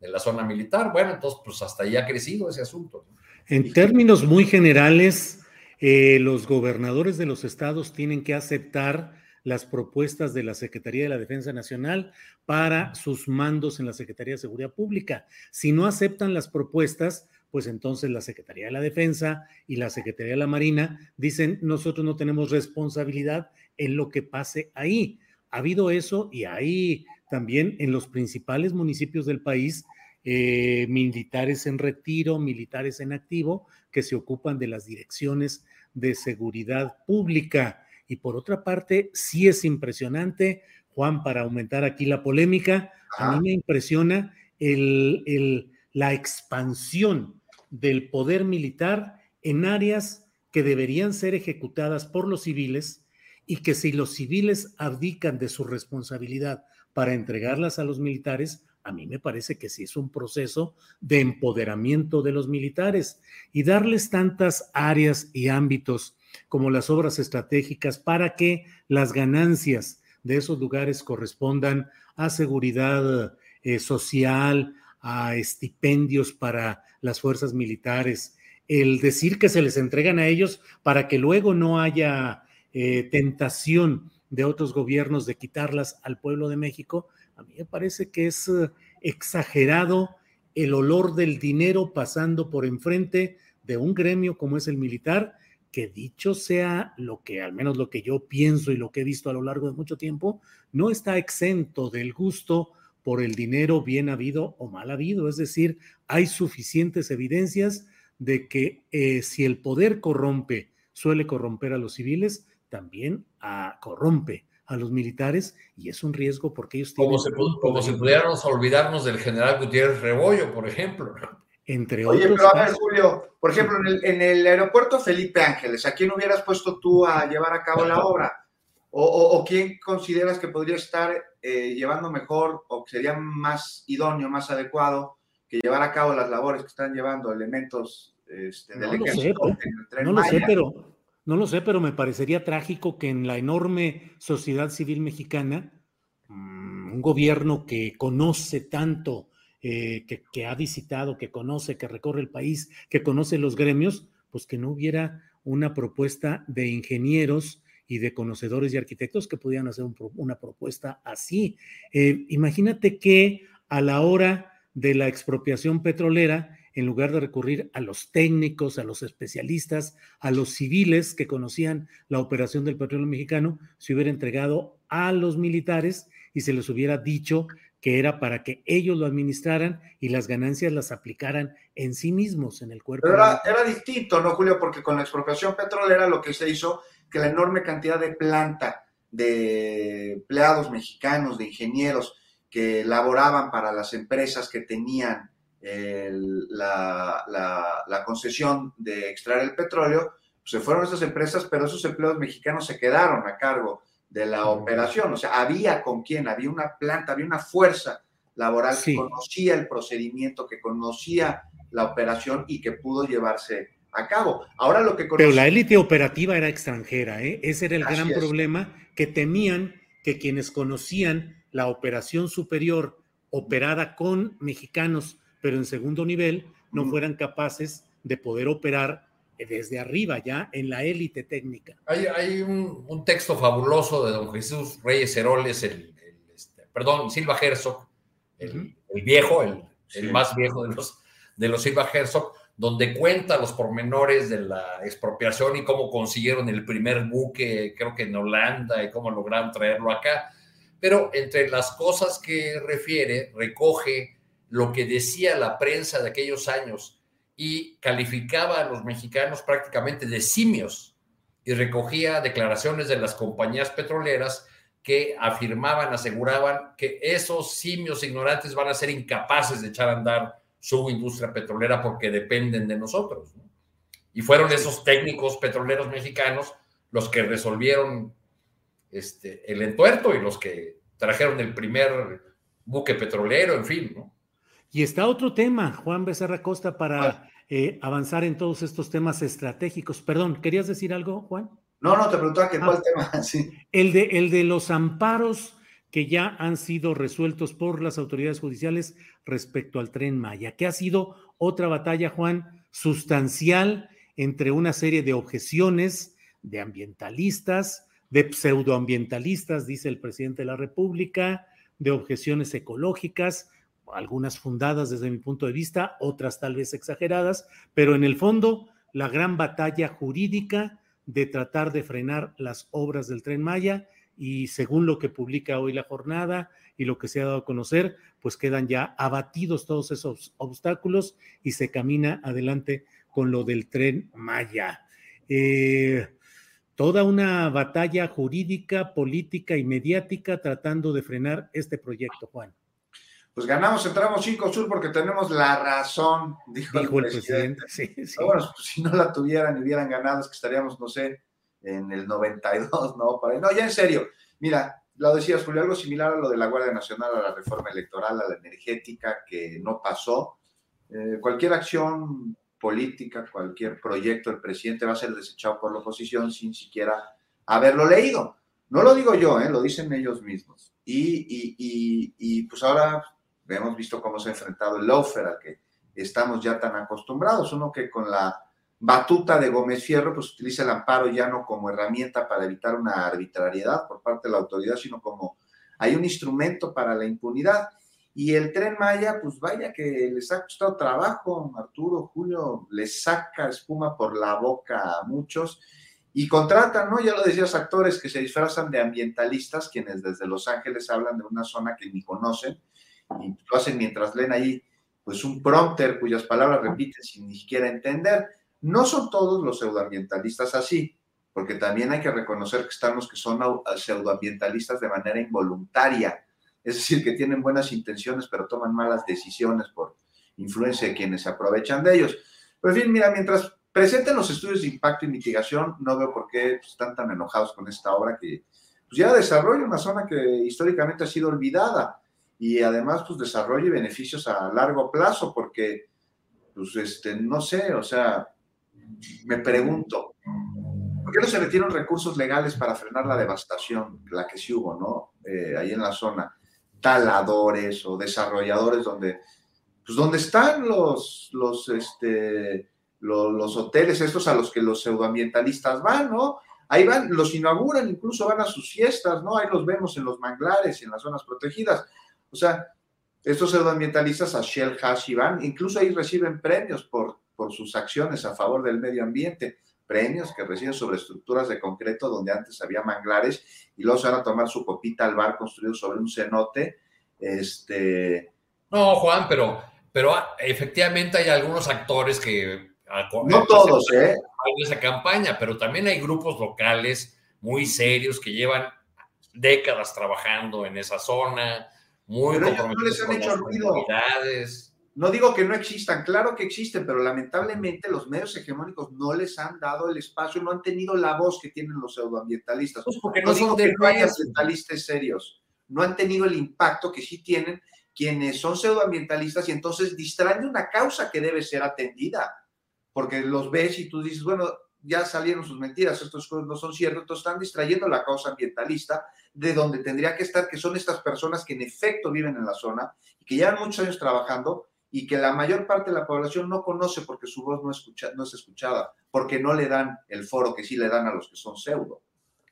de la zona militar. Bueno, entonces pues hasta ahí ha crecido ese asunto. En términos muy generales, eh, los gobernadores de los estados tienen que aceptar las propuestas de la Secretaría de la Defensa Nacional para sus mandos en la Secretaría de Seguridad Pública. Si no aceptan las propuestas, pues entonces la Secretaría de la Defensa y la Secretaría de la Marina dicen, nosotros no tenemos responsabilidad en lo que pase ahí. Ha habido eso y hay también en los principales municipios del país eh, militares en retiro, militares en activo, que se ocupan de las direcciones de seguridad pública. Y por otra parte, sí es impresionante, Juan, para aumentar aquí la polémica, a mí me impresiona el, el, la expansión del poder militar en áreas que deberían ser ejecutadas por los civiles y que si los civiles abdican de su responsabilidad para entregarlas a los militares, a mí me parece que sí es un proceso de empoderamiento de los militares y darles tantas áreas y ámbitos como las obras estratégicas para que las ganancias de esos lugares correspondan a seguridad eh, social, a estipendios para las fuerzas militares, el decir que se les entregan a ellos para que luego no haya eh, tentación de otros gobiernos de quitarlas al pueblo de México, a mí me parece que es uh, exagerado el olor del dinero pasando por enfrente de un gremio como es el militar, que dicho sea lo que, al menos lo que yo pienso y lo que he visto a lo largo de mucho tiempo, no está exento del gusto por el dinero bien habido o mal habido. Es decir, hay suficientes evidencias de que eh, si el poder corrompe, suele corromper a los civiles, también a, corrompe a los militares y es un riesgo porque ellos tienen... Como, se, como si pudiéramos olvidarnos del general Gutiérrez Rebollo, por ejemplo. Entre Oye, otros pero a ver, Julio, por ejemplo, en el, en el, aeropuerto Felipe Ángeles, ¿a quién hubieras puesto tú a llevar a cabo la obra? ¿O, o, o quién consideras que podría estar eh, llevando mejor o que sería más idóneo, más adecuado que llevar a cabo las labores que están llevando elementos este, del no ejército? Lo sé, no lo sé, pero no lo sé, pero me parecería trágico que en la enorme sociedad civil mexicana, mm, un gobierno que conoce tanto, eh, que, ha visitado, que conoce, que recorre el país, que conoce los gremios, pues que no hubiera una propuesta de ingenieros y de conocedores y arquitectos que pudieran hacer un, una propuesta así. Eh, imagínate que a la hora de la expropiación petrolera, en lugar de recurrir a los técnicos, a los especialistas, a los civiles que conocían la operación del petróleo mexicano, se hubiera entregado a los militares y se les hubiera dicho que era para que ellos lo administraran y las ganancias las aplicaran en sí mismos, en el cuerpo. Pero era, era distinto, ¿no, Julio? Porque con la expropiación petrolera lo que se hizo, que la enorme cantidad de planta de empleados mexicanos, de ingenieros, que laboraban para las empresas que tenían la, la, concesión de extraer el petróleo, pues se fueron esas empresas, pero esos empleados mexicanos se quedaron a cargo de la operación. O sea, había con quién, había una planta, había una fuerza laboral que conocía el procedimiento, que conocía la operación y que pudo llevarse a cabo. Ahora lo que Pero la élite operativa era extranjera, ¿eh? Ese era el gran problema, que temían que quienes conocían la operación superior operada con mexicanos, pero en segundo nivel, no fueran capaces de poder operar desde arriba ya en la élite técnica. Hay, un, texto fabuloso de don Jesús Reyes Heroles, el, este, perdón, Silva Herzog, el, viejo, el, más viejo de los, de los Silva Herzog, donde cuenta los pormenores de la expropiación y cómo consiguieron el primer buque, creo que en Holanda, y cómo lograron traerlo acá. Pero entre las cosas que refiere, recoge lo que decía la prensa de aquellos años y calificaba a los mexicanos prácticamente de simios y recogía declaraciones de las compañías petroleras que afirmaban, aseguraban que esos simios ignorantes van a ser incapaces de echar a andar su industria petrolera porque dependen de nosotros. Y fueron esos técnicos petroleros mexicanos los que resolvieron este, el entuerto y los que trajeron el primer buque petrolero, en fin. ¿no? Y está otro tema, Juan Becerra Costa, para eh, avanzar en todos estos temas estratégicos. Perdón, ¿querías decir algo, Juan? No, no, te preguntaba que cuál ah. tema. [LAUGHS] Sí. El, de, el de los amparos que ya han sido resueltos por las autoridades judiciales respecto al tren Maya, que ha sido otra batalla, Juan, sustancial entre una serie de objeciones de ambientalistas, de pseudoambientalistas, dice el presidente de la República, de objeciones ecológicas, algunas fundadas desde mi punto de vista, otras tal vez exageradas, pero en el fondo la gran batalla jurídica de tratar de frenar las obras del tren Maya y según lo que publica hoy la jornada y lo que se ha dado a conocer, pues quedan ya abatidos todos esos obstáculos y se camina adelante con lo del tren Maya. Eh, toda una batalla jurídica, política y mediática tratando de frenar este proyecto, Juan. Pues ganamos, entramos cinco sur porque tenemos la razón, dijo, el, presidente. Bueno, pues, si no la tuvieran y hubieran ganado, es que estaríamos, no sé, en el 92, ¿no? No, ya en serio. Mira, lo decías, Julio, algo similar a lo de la Guardia Nacional, a la reforma electoral, a la energética, que no pasó. Eh, cualquier acción política, cualquier proyecto del presidente va a ser desechado por la oposición sin siquiera haberlo leído. No lo digo yo, ¿eh? lo dicen ellos mismos. Y, y, y, pues ahora hemos visto cómo se ha enfrentado el Lofer, al que estamos ya tan acostumbrados. Uno que con la batuta de Gómez Fierro, pues utiliza el amparo ya no como herramienta para evitar una arbitrariedad por parte de la autoridad, sino como hay un instrumento para la impunidad. Y el tren Maya, pues vaya que les ha costado trabajo, Arturo, Julio, les saca espuma por la boca a muchos y contratan, ¿no? Ya lo decías, actores que se disfrazan de ambientalistas, quienes desde Los Ángeles hablan de una zona que ni conocen y lo hacen mientras leen ahí, pues un prompter cuyas palabras repiten sin ni siquiera entender. No son todos los pseudoambientalistas así, porque también hay que reconocer que están los que son pseudoambientalistas de manera involuntaria, es decir, que tienen buenas intenciones pero toman malas decisiones por influencia de quienes se aprovechan de ellos. Pero en fin, mira, mientras presenten los estudios de impacto y mitigación, no veo por qué están tan enojados con esta obra que pues ya desarrolla una zona que históricamente ha sido olvidada y además pues desarrolle beneficios a largo plazo porque pues este no sé, o sea, me pregunto, ¿por qué no se retiraron recursos legales para frenar la devastación, la que sí hubo, ¿no? Eh, ahí en la zona, taladores o desarrolladores donde, pues donde están los, los, este, los, hoteles estos a los que los pseudoambientalistas van, ¿no? Ahí van, los inauguran, incluso van a sus fiestas, ¿no? Ahí los vemos en los manglares y en las zonas protegidas. O sea, estos pseudoambientalistas a Shell Hash y van, incluso ahí reciben premios por por sus acciones a favor del medio ambiente, premios que reciben sobre estructuras de concreto donde antes había manglares y luego se van a tomar su copita al bar construido sobre un cenote. Este... No, Juan, pero, pero efectivamente hay algunos actores que... No todos, ¿eh? Esa campaña, pero también hay grupos locales muy serios que llevan décadas trabajando en esa zona, muy pero ellos no les han hecho ruido. No digo que no existan, claro que existen, pero lamentablemente los medios hegemónicos no les han dado el espacio, no han tenido la voz que tienen los pseudoambientalistas. Pues porque no, digo que no haya ambientalistas serios, no han tenido el impacto que sí tienen quienes son pseudoambientalistas y entonces distraen de una causa que debe ser atendida, porque los ves y tú dices, bueno, ya salieron sus mentiras, estos cosas no son ciertos, entonces están distrayendo la causa ambientalista de donde tendría que estar, que son estas personas que en efecto viven en la zona y que llevan muchos años trabajando y que la mayor parte de la población no conoce porque su voz no, escucha, no es escuchada, porque no le dan el foro que sí le dan a los que son pseudo.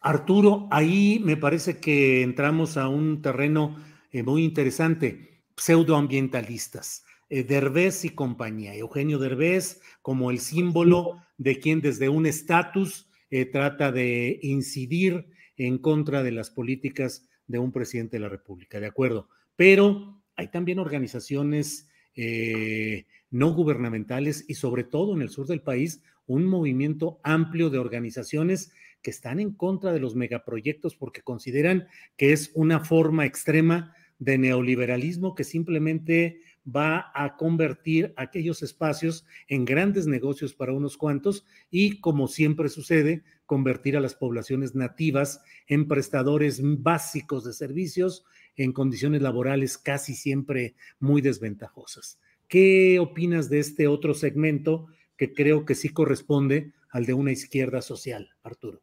Arturo, ahí me parece que entramos a un terreno eh, muy interesante, pseudoambientalistas. Eh, Derbez y compañía. Eugenio Derbez como el símbolo de quien desde un estatus eh, trata de incidir en contra de las políticas de un presidente de la República, de acuerdo. Pero hay también organizaciones eh, no gubernamentales y sobre todo en el sur del país un movimiento amplio de organizaciones que están en contra de los megaproyectos porque consideran que es una forma extrema de neoliberalismo que simplemente va a convertir aquellos espacios en grandes negocios para unos cuantos y, como siempre sucede, convertir a las poblaciones nativas en prestadores básicos de servicios en condiciones laborales casi siempre muy desventajosas. ¿Qué opinas de este otro segmento que creo que sí corresponde al de una izquierda social, Arturo?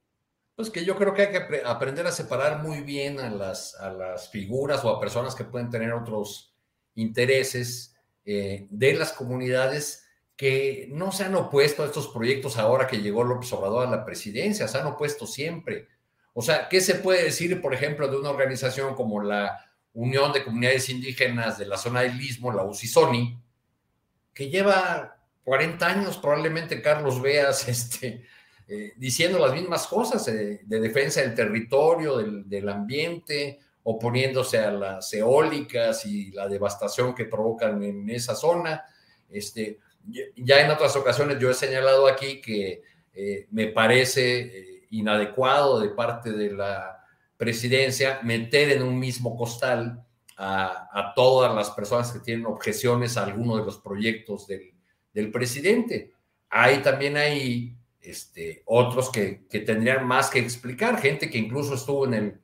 Pues que yo creo que hay que aprender a separar muy bien a las, a las figuras o a personas que pueden tener otros intereses eh, de las comunidades que no se han opuesto a estos proyectos ahora que llegó López Obrador a la presidencia, se han opuesto siempre. O sea, ¿qué se puede decir, por ejemplo, de una organización como la Unión de Comunidades Indígenas de la zona del Istmo, la UCISONI, que lleva 40 años, probablemente Carlos Veas, [LAUGHS] este, eh, diciendo las mismas cosas eh, de defensa del territorio, del, ambiente, oponiéndose a las eólicas y la devastación que provocan en esa zona. Este, ya en otras ocasiones yo he señalado aquí que eh, me parece inadecuado de parte de la presidencia meter en un mismo costal a, todas las personas que tienen objeciones a alguno de los proyectos del, presidente. Hay también este, otros que, tendrían más que explicar, gente que incluso estuvo en el,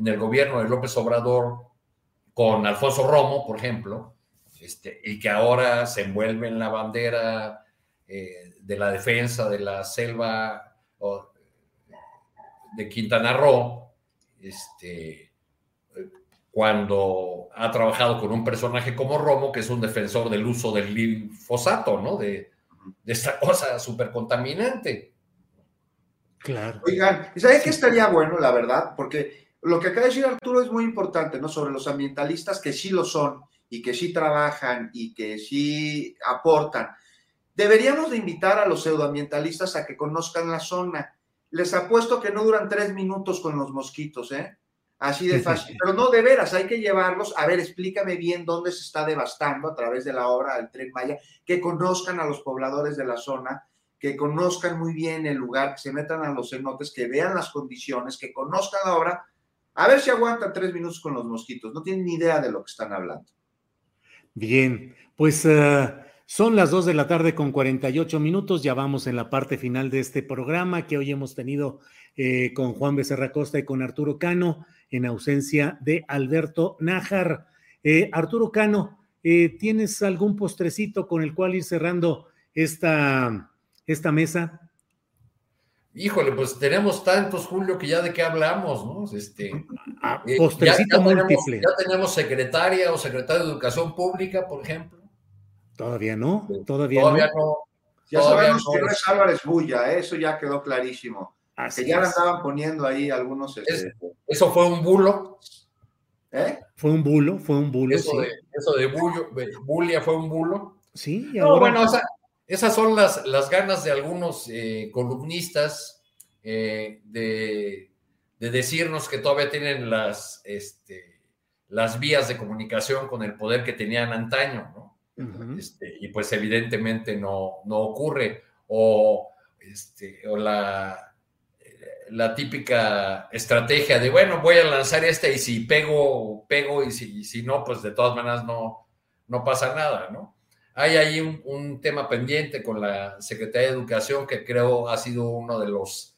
en el gobierno de López Obrador con Alfonso Romo, por ejemplo, este, y que ahora se envuelve en la bandera eh, de la defensa de la selva de Quintana Roo, este, cuando ha trabajado con un personaje como Romo, que es un defensor del uso del glifosato, ¿no? De, esta cosa súper contaminante. Claro. Oigan, ¿sabes qué estaría bueno, la verdad? Porque lo que acaba de decir Arturo es muy importante, ¿no? Sobre los ambientalistas que sí lo son y que sí trabajan y que sí aportan. Deberíamos de invitar a los pseudoambientalistas a que conozcan la zona les apuesto que no duran tres minutos con los mosquitos, ¿eh? Así de fácil. Pero no, de veras, hay que llevarlos. A ver, explícame bien dónde se está devastando a través de la obra del Tren Maya, que conozcan a los pobladores de la zona, que conozcan muy bien el lugar, que se metan a los cenotes, que vean las condiciones, que conozcan la obra. A ver si aguantan tres minutos con los mosquitos. No tienen ni idea de lo que están hablando. Bien, pues uh, son las 2 de la tarde con 48 minutos, ya vamos en la parte final de este programa que hoy hemos tenido eh, con Juan Becerra Costa y con Arturo Cano en ausencia de Alberto Nájar. Eh, Arturo Cano, eh, ¿tienes algún postrecito con el cual ir cerrando esta, esta mesa? Híjole, pues tenemos tantos, Julio, que ya de qué hablamos, ¿no? Este, ah, postrecito múltiple. ya tenemos secretaria o secretario de Educación Pública, por ejemplo. Todavía no, todavía, no. Ya sabemos que no es Álvarez Bulla, ¿eh? eso ya quedó clarísimo. que ya andaban poniendo ahí algunos. Este, eso fue un bulo. ¿Eh? Fue un bulo, fue un bulo. Eso, de, eso de bulia fue un bulo. Sí, no, bueno, esas son las, las ganas de algunos eh, columnistas de, de, decirnos que todavía tienen las, este, las vías de comunicación con el poder que tenían antaño, ¿no? Este, y pues evidentemente no, no ocurre. O, este, o la, la típica estrategia de, bueno, voy a lanzar este y si pego, pego y si, si no, pues de todas maneras no, no pasa nada, ¿no? Hay ahí un, tema pendiente con la Secretaría de Educación que creo ha sido uno de los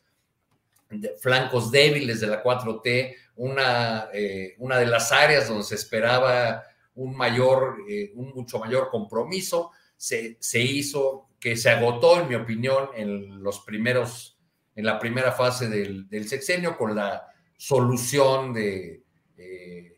flancos débiles de la 4T, una, eh, una de las áreas donde se esperaba un mayor, eh, un mucho mayor compromiso, se, se hizo, que se agotó, en mi opinión, en los primeros en la primera fase del, sexenio con la solución de, eh,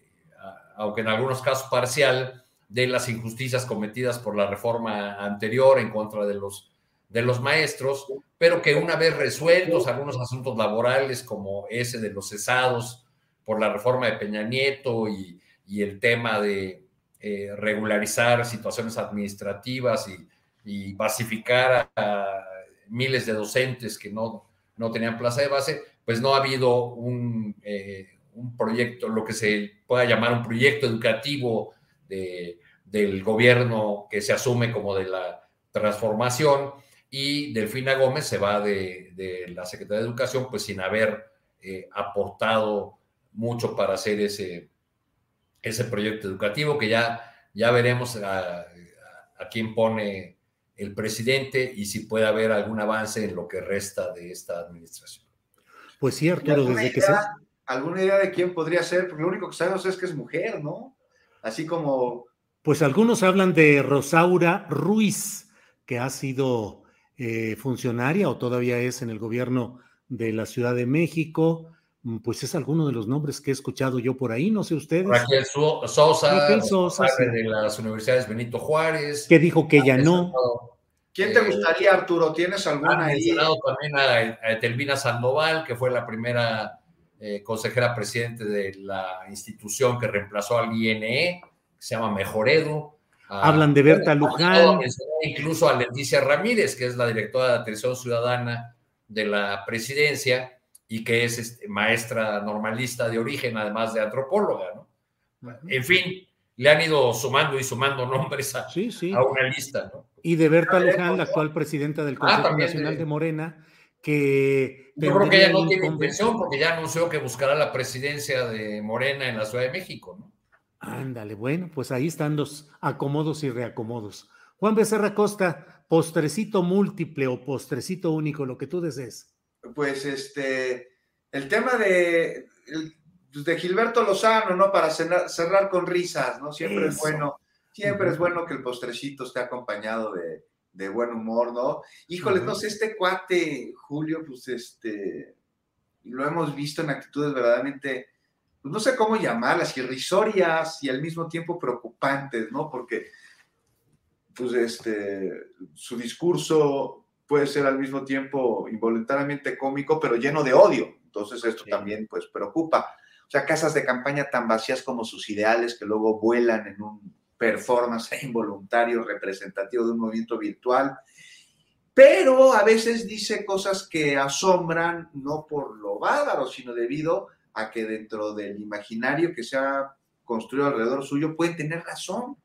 aunque en algunos casos parcial, de las injusticias cometidas por la reforma anterior en contra de los, de los maestros, pero que una vez resueltos algunos asuntos laborales como ese de los cesados por la reforma de Peña Nieto y, el tema de eh, regularizar situaciones administrativas y, y pacificar a miles de docentes que no, no tenían plaza de base, pues no ha habido un, eh, un proyecto, lo que se pueda llamar un proyecto educativo de, del gobierno que se asume como de la transformación y Delfina Gómez se va de, de la Secretaría de Educación pues sin haber eh, aportado mucho para hacer ese, ese proyecto educativo que ya, ya veremos a, a quién pone el presidente y si puede haber algún avance en lo que resta de esta administración. Pues sí, Arturo, desde que sea. ¿Alguna idea de quién podría ser? Porque lo único que sabemos es que es mujer, ¿no? Así como... Pues algunos hablan de Rosaura Ruiz, que ha sido eh, funcionaria o todavía es en el gobierno de la Ciudad de México. Mm, pues es alguno de los nombres que he escuchado yo por ahí, no sé ustedes. Raquel Sosa, Raquel Sosa de las universidades Benito Juárez. Que dijo que ya no. ¿Quién te eh, gustaría, Arturo? ¿Tienes alguna ahí? también a, a, Telvina Sandoval, que fue la primera eh, consejera presidente de la institución que reemplazó al INE, que se llama Mejoredu. Hablan de Berta Luján. Incluso a Leticia Ramírez, que es la directora de Atención Ciudadana de la presidencia y que es este, maestra normalista de origen, además de antropóloga, ¿no? En fin, le han ido sumando y sumando nombres a, una lista, ¿no? Y de Berta Luján, la actual presidenta del ah, Consejo Nacional de Morena, que... Yo creo que ella no tiene intención porque ya anunció que buscará la presidencia de Morena en la Ciudad de México, ¿no? Ándale, bueno, pues ahí están los acomodos y reacomodos. Juan Becerra Costa, postrecito múltiple o postrecito único, lo que tú desees pues este, el tema de, pues, de Gilberto Lozano, ¿no? Para cerrar, con risas, ¿no? Siempre es bueno, siempre es bueno que el postrecito esté acompañado de, buen humor, ¿no? Híjole, no sé, este cuate, Julio, pues este, lo hemos visto en actitudes verdaderamente, pues no sé cómo llamarlas, irrisorias y al mismo tiempo preocupantes, ¿no? Porque, pues este, su discurso puede ser al mismo tiempo involuntariamente cómico, pero lleno de odio. Entonces esto también pues preocupa. O sea, casas de campaña tan vacías como sus ideales que luego vuelan en un performance [LAUGHS] involuntario representativo de un movimiento virtual. Pero a veces dice cosas que asombran no por lo bárbaro, sino debido a que dentro del imaginario que se ha construido alrededor suyo pueden tener razón.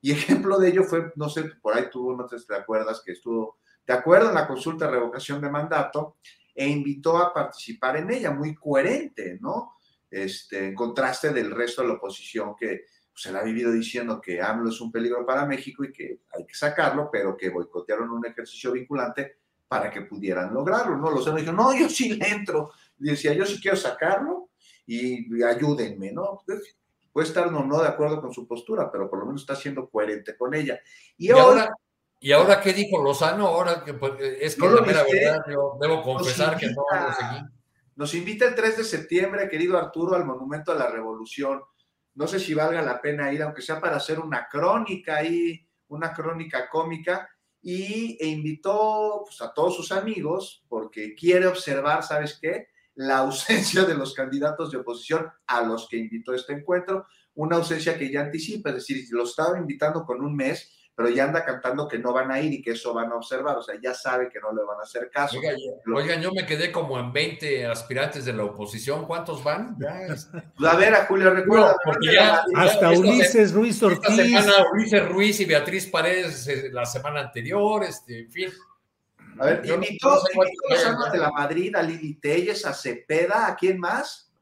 Y ejemplo de ello fue, no sé, por ahí tuvo, no te acuerdas, que estuvo de acuerdo en la consulta de revocación de mandato e invitó a participar en ella, muy coherente, ¿no? Este, en contraste del resto de la oposición que pues, se la ha vivido diciendo que AMLO es un peligro para México y que hay que sacarlo, pero que boicotearon un ejercicio vinculante para que pudieran lograrlo, ¿no? Los dijeron, no, yo sí le entro. Decía, yo sí quiero sacarlo y ayúdenme, ¿no? Puede estar no, no de acuerdo con su postura, pero por lo menos está siendo coherente con ella. Y, ahora ¿Y ahora qué dijo Lozano? Ahora que pues, es que la verdad, yo debo confesar que no lo seguí. Nos invita el 3 de septiembre, querido Arturo, al Monumento a la Revolución. No sé si valga la pena ir, aunque sea para hacer una crónica ahí, una crónica cómica, y e invitó pues, a todos sus amigos, porque quiere observar, ¿sabes qué? La ausencia de los candidatos de oposición a los que invitó este encuentro, una ausencia que ya anticipa, es decir, lo estaba invitando con un mes, pero ya anda cantando que no van a ir y que eso van a observar, o sea, ya sabe que no le van a hacer caso. Oigan, yo me quedé como en 20 aspirantes de la oposición, ¿cuántos van? Este. Pues, [LAUGHS] a ver, a Julio, recuerda. hasta Ulises Ruiz Ortiz. Ulises Ruiz y Beatriz Paredes eh, la semana anterior, este, en fin. A ver, invitó, a los armas de la Madrid, a Lili Telles, a Cepeda, ¿a quién más?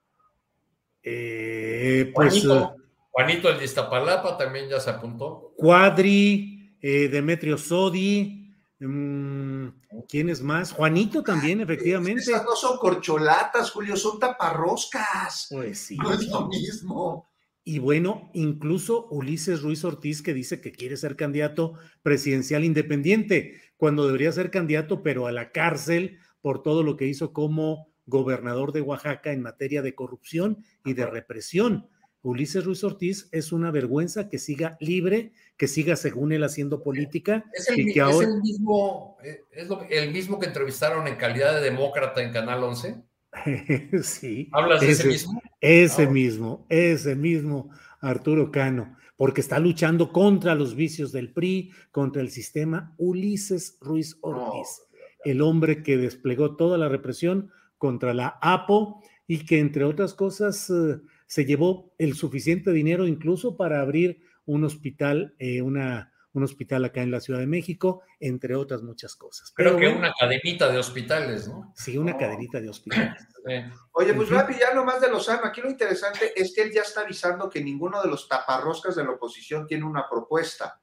Eh, pues, Juanito, Juanito el de Iztapalapa también ya se apuntó. Cuadri, eh, Demetrio Sodi, mm, ¿quién es más? Juanito también, efectivamente. Esas no son corcholatas, Julio, son taparroscas. Pues sí. No es lo mismo. Y bueno, incluso Ulises Ruiz Ortiz que dice que quiere ser candidato presidencial independiente, cuando debería ser candidato, pero a la cárcel por todo lo que hizo como gobernador de Oaxaca en materia de corrupción y de represión. Ulises Ruiz Ortiz es una vergüenza que siga libre, que siga según él haciendo política Es el, y que es ahora el mismo, eh, es lo- el mismo que entrevistaron en calidad de demócrata en Canal 11. [LAUGHS] sí, ¿Hablas de ese ese- mismo? Ese Ah, mismo, ese mismo Arturo Cano, porque está luchando contra los vicios del PRI, contra el sistema Ulises Ruiz Ortiz, el hombre que desplegó toda la represión contra la APO y que entre otras cosas eh, se llevó el suficiente dinero incluso para abrir un hospital, eh, una, un hospital acá en la Ciudad de México, entre otras muchas cosas. Creo Pero que bueno, una cadenita de hospitales, ¿no? sí, una No. cadenita de hospitales. [LAUGHS] Eh, Oye, pues rápido, ya nomás de Lozano. Aquí lo interesante es que él ya está avisando que ninguno de los taparroscas de la oposición tiene una propuesta.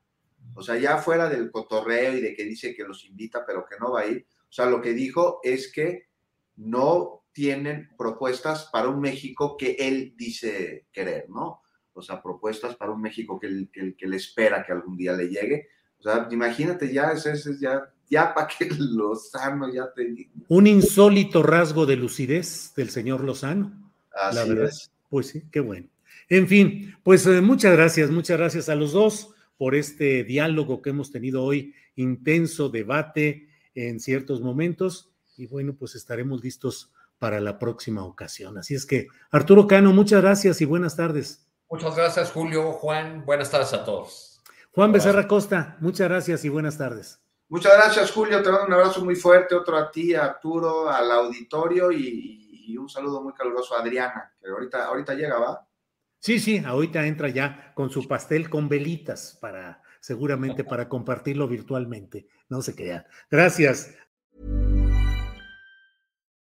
O sea, ya fuera del cotorreo y de que dice que los invita, pero que no va a ir. O sea, lo que dijo es que no tienen propuestas para un México que él dice querer, ¿no? O sea, propuestas para un México que que que él espera que algún día le llegue. O sea, imagínate ya, ese es ya, ya [LAUGHS] para que Lozano ya te Un insólito rasgo de lucidez del señor Lozano. Así la verdad. es. Pues sí, qué bueno. En fin, pues eh, muchas gracias, muchas gracias a los dos por este diálogo que hemos tenido hoy, intenso debate en ciertos momentos y bueno, pues estaremos listos para la próxima ocasión. Así es que, Arturo Cano, muchas gracias y buenas tardes. Muchas gracias, Julio, Juan. Buenas tardes a todos. Juan Becerra Costa, muchas gracias y buenas tardes. Muchas gracias, Julio. Te mando un abrazo muy fuerte, otro a ti, a Arturo, al auditorio y, y un saludo muy caluroso a Adriana, que ahorita, ahorita llega, ¿va? Sí, sí, ahorita entra ya con su pastel con velitas para seguramente para compartirlo virtualmente. No se crean. Gracias.